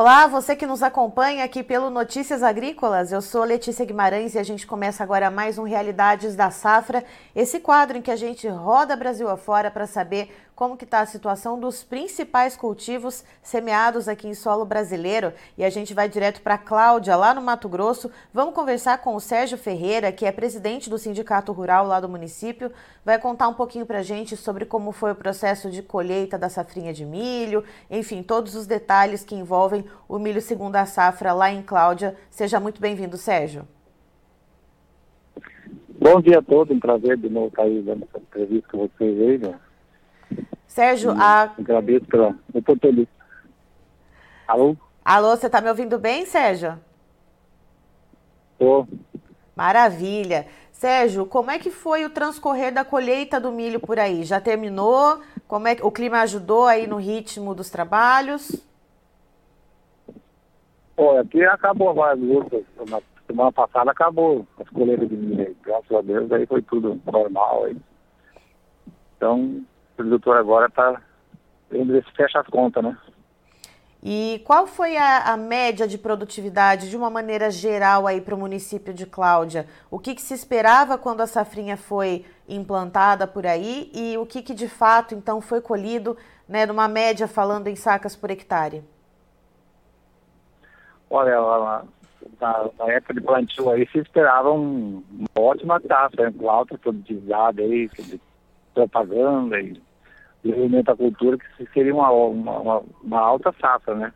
Olá, você que nos acompanha aqui pelo Notícias Agrícolas. Eu sou Letícia Guimarães e a gente começa agora mais um Realidades da Safra, esse quadro em que a gente roda Brasil afora para saber como que está a situação dos principais cultivos semeados aqui em solo brasileiro. E a gente vai direto para Cláudia, lá no Mato Grosso. Vamos conversar com o Sérgio Ferreira, que é presidente do Sindicato Rural lá do município. Vai contar um pouquinho para a gente sobre como foi o processo de colheita da safrinha de milho, enfim, todos os detalhes que envolvem o milho segundo a safra lá em Cláudia. Seja muito bem-vindo, Sérgio. Bom dia a todos, um prazer de novo estar aí dando essa entrevista com vocês aí, né? Sérgio, a... Agradeço pela oportunidade. Alô? Alô, você está me ouvindo bem, Sérgio? Tô. Maravilha. Sérgio, como é que foi o transcorrer da colheita do milho por aí? Já terminou? Como é que o clima ajudou aí no ritmo dos trabalhos? Olha, aqui acabou várias lutas. Na semana passada acabou as colheitas de milho. Graças a Deus, aí foi tudo normal aí. Então, produtor agora está vendo se fecha as contas, né? E qual foi a, a, média de produtividade de uma maneira geral aí para o município de Cláudia? O que, que, se esperava quando a safrinha foi implantada por aí e o que, que de fato então foi colhido, né, numa média falando em sacas por hectare? Olha, na, na época de plantio aí se esperava um, uma ótima taxa, né, com alta produtividade aí, propaganda e desenvolvimento da cultura, que seria uma, uma, uma, alta safra, né?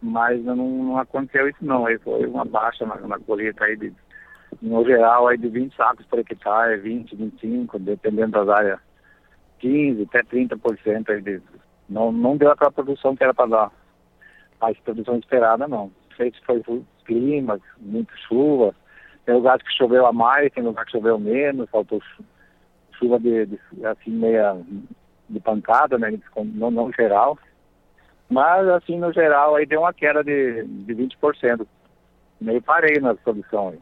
Mas não, não aconteceu isso não, aí foi uma baixa na, na colheita aí de, no geral aí de 20 sacos por hectare, 20, 25, dependendo das áreas, 15 até 30% aí de, não, não deu aquela produção que era para dar, a produção esperada não. Sei se foi clima, muita chuva, tem lugares que choveu a mais, tem lugares que choveu menos, faltou chuva de, de assim meia de pancada, né? Não, não geral. Mas, assim, no geral, aí deu uma queda de, de 20%. Meio parei na produção aí.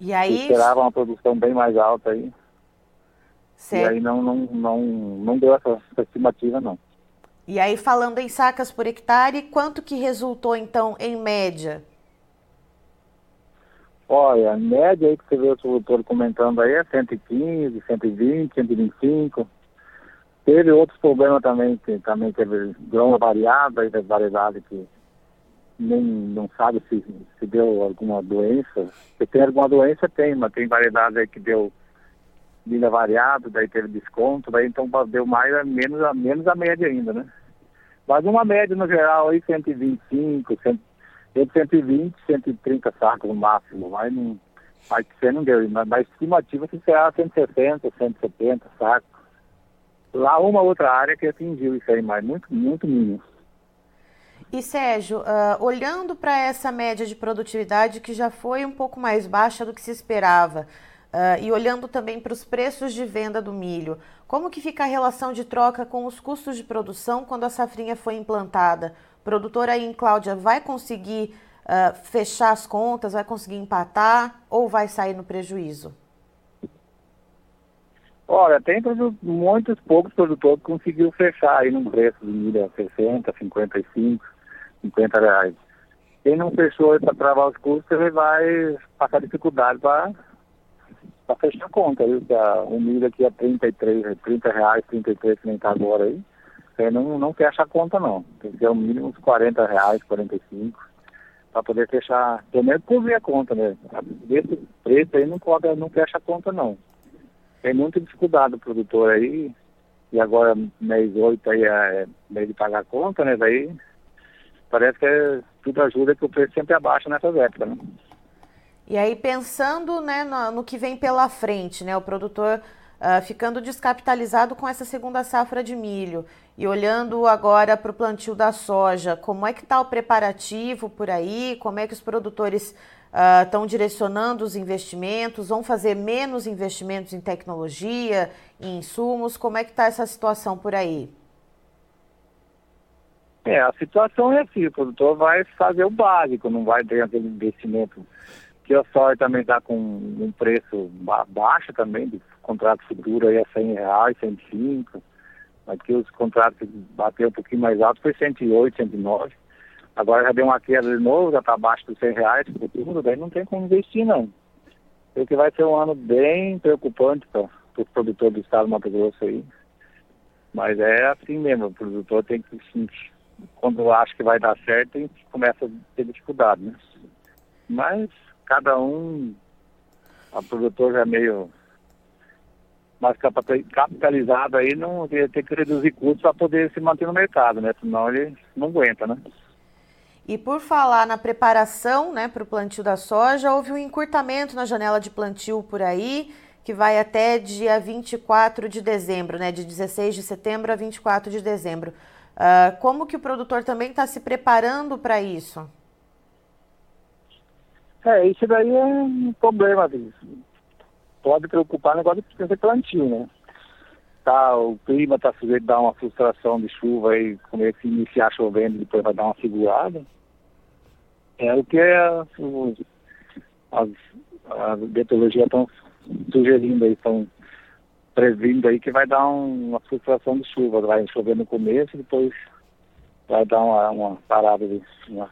E aí... esperava uma produção bem mais alta aí. Certo. E aí não, não, não, não deu essa, essa estimativa, não. E aí, falando em sacas por hectare, quanto que resultou, então, em média? Olha, a média aí que você vê o produtor comentando aí é 115, 120, 125. Teve outros problemas também, que também teve grão variada, da variedade que nem não sabe se, se deu alguma doença. Se tem alguma doença, tem, mas tem variedade aí que deu milha variada, daí teve desconto, daí então deu mais, menos, a, menos a média ainda, né? Mas uma média no geral aí, 125, 100, entre 120 e 130 sacos no máximo, mas não, que você não deu, mas, mas estimativa se será 160, 170 sacos. Lá uma outra área que atingiu isso aí, mas muito, muito mínimo. E Sérgio, uh, olhando para essa média de produtividade que já foi um pouco mais baixa do que se esperava, uh, e olhando também para os preços de venda do milho, como que fica a relação de troca com os custos de produção quando a safrinha foi implantada? O produtor aí em Cláudia vai conseguir uh, fechar as contas, vai conseguir empatar ou vai sair no prejuízo? Olha, tem muitos poucos produtores que conseguiram fechar aí num preço de milha 60, 55, 50 reais. Quem não fechou para travar os custos, ele vai passar dificuldade para fechar a conta, viu? Que a, o milho aqui é 33, 30 reais, 33 que nem está agora aí. Você não, não fecha a conta não. Tem que ser o mínimo uns 40 reais, 45, para poder fechar, pelo menos cobrir a conta, né? Desse preço aí não, cobra, não fecha a conta não tem muita dificuldade o produtor aí, e agora mês 8 aí é mês de pagar a conta, né? Daí parece que é, tudo ajuda que o preço sempre abaixa nessas épocas, né? E aí pensando né, no, no que vem pela frente, né? O produtor uh, ficando descapitalizado com essa segunda safra de milho e olhando agora para o plantio da soja, como é que está o preparativo por aí? Como é que os produtores estão uh, direcionando os investimentos, vão fazer menos investimentos em tecnologia, em insumos? Como é que está essa situação por aí? É, a situação é assim, o produtor vai fazer o básico, não vai ter aquele investimento que a soja também está com um preço ba baixo também, de contrato futuro aí a 100 reais, 105, aqui os contratos bateram um pouquinho mais alto, foi 108, 109, Agora já deu uma queda de novo, já está abaixo dos 100 reais futuro, daí não tem como investir não. Eu que vai ser um ano bem preocupante para os produtores do estado do Mato Grosso aí. Mas é assim mesmo, o produtor tem que, quando acha que vai dar certo, começa a ter dificuldade, né? Mas cada um, a produtor já é meio mais capitalizado aí, não ter que reduzir custos para poder se manter no mercado, né? Senão ele não aguenta, né? E por falar na preparação né, para o plantio da soja, houve um encurtamento na janela de plantio por aí, que vai até dia 24 de dezembro, né, de 16 de setembro a 24 de dezembro. Uh, como que o produtor também está se preparando para isso? É, isso daí é um problema. Pode preocupar o negócio de plantio, né? Tá, o clima está sujeito a dar uma frustração de chuva aí, começa a iniciar chovendo, depois vai dar uma segurada. É o que é, as, as biotologias estão sugerindo aí, estão previndo aí que vai dar um, uma frustração de chuva. Vai chover no começo, depois vai dar uma, uma parada, de, uma,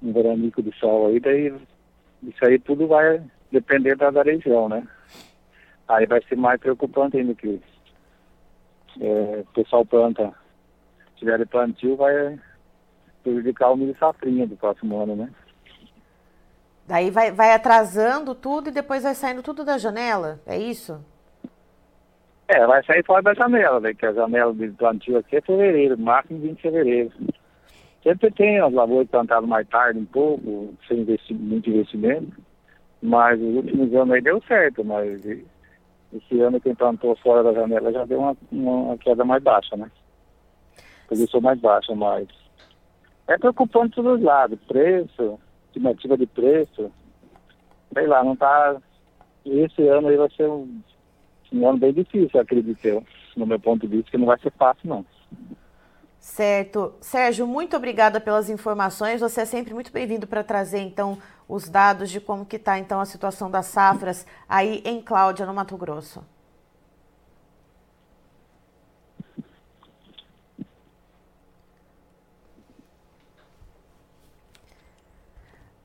um veranico de sol aí, daí isso aí tudo vai depender da, da região, né? Aí vai ser mais preocupante ainda que é, o pessoal planta, tiver plantio, vai prejudicar o milho safrinha do próximo ano, né? Daí vai, vai atrasando tudo e depois vai saindo tudo da janela, é isso? É, vai sair fora da janela, né? Que a janela de plantio aqui é fevereiro, máximo 20 de fevereiro. Sempre tem as lavouras plantadas mais tarde um pouco, sem investir, muito investimento, mas os últimos anos aí deu certo, mas esse ano quem plantou fora da janela já deu uma, uma queda mais baixa, né? Posição mais baixa, mas é preocupante de todos os lados, preço, estimativa de preço, sei lá, não tá. Esse ano aí vai ser um, um ano bem difícil, acredito eu, no meu ponto de vista, que não vai ser fácil não. Certo. Sérgio, muito obrigada pelas informações. Você é sempre muito bem-vindo para trazer, então, os dados de como que está, então, a situação das safras aí em Cláudia, no Mato Grosso.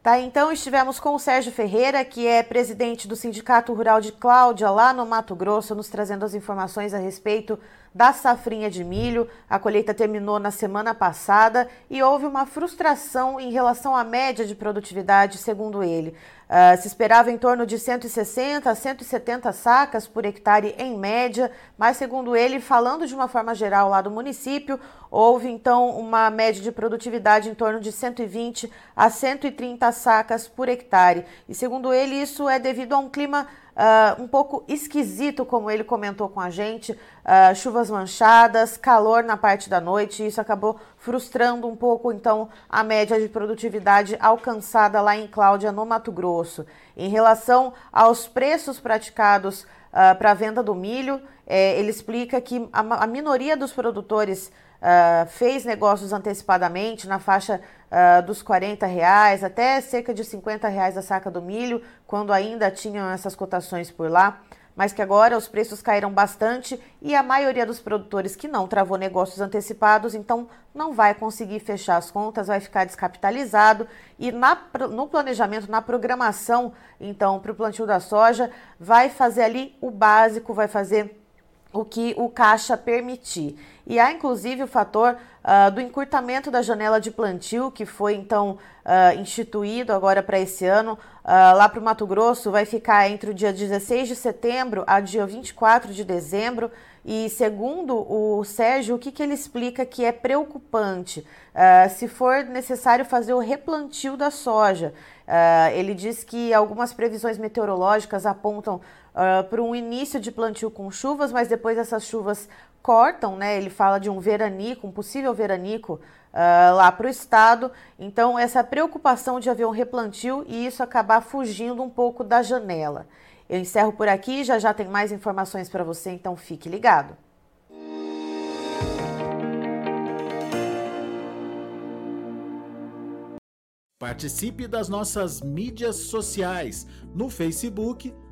Tá, então estivemos com o Sérgio Ferreira, que é presidente do Sindicato Rural de Cláudia, lá no Mato Grosso, nos trazendo as informações a respeito da safrinha de milho. A colheita terminou na semana passada e houve uma frustração em relação à média de produtividade, segundo ele. Uh, se esperava em torno de 160 a 170 sacas por hectare em média, mas segundo ele, falando de uma forma geral lá do município, houve então uma média de produtividade em torno de 120 a 130 sacas por hectare. E segundo ele, isso é devido a um clima uh, um pouco esquisito, como ele comentou com a gente, uh, chuvas manchadas, calor na parte da noite, isso acabou frustrando um pouco, então, a média de produtividade alcançada lá em Cláudia, no Mato Grosso. Em relação aos preços praticados uh, para a venda do milho, eh, ele explica que a, a minoria dos produtores fez negócios antecipadamente na faixa uh, dos 40 reais até cerca de 50 reais a saca do milho, quando ainda tinham essas cotações por lá, mas que agora os preços caíram bastante e a maioria dos produtores que não travou negócios antecipados, então não vai conseguir fechar as contas, vai ficar descapitalizado. E na, no planejamento, na programação, então, para o plantio da soja, vai fazer ali o básico, vai fazer o que o caixa permitir. E há inclusive o fator uh, do encurtamento da janela de plantio, que foi então uh, instituído agora para esse ano. Uh, lá para o Mato Grosso vai ficar entre o dia 16 de setembro a dia 24 de dezembro. E segundo o Sérgio, o que, que ele explica que é preocupante? se for necessário fazer o replantio da soja. ele diz que algumas previsões meteorológicas apontam uh, para um início de plantio com chuvas, mas depois essas chuvas cortam, né? Ele fala de um veranico, um possível veranico uh, lá para o estado. Então, essa preocupação de haver um replantio e isso acabar fugindo um pouco da janela. Eu encerro por aqui, já já tem mais informações para você, então fique ligado. Participe das nossas mídias sociais no Facebook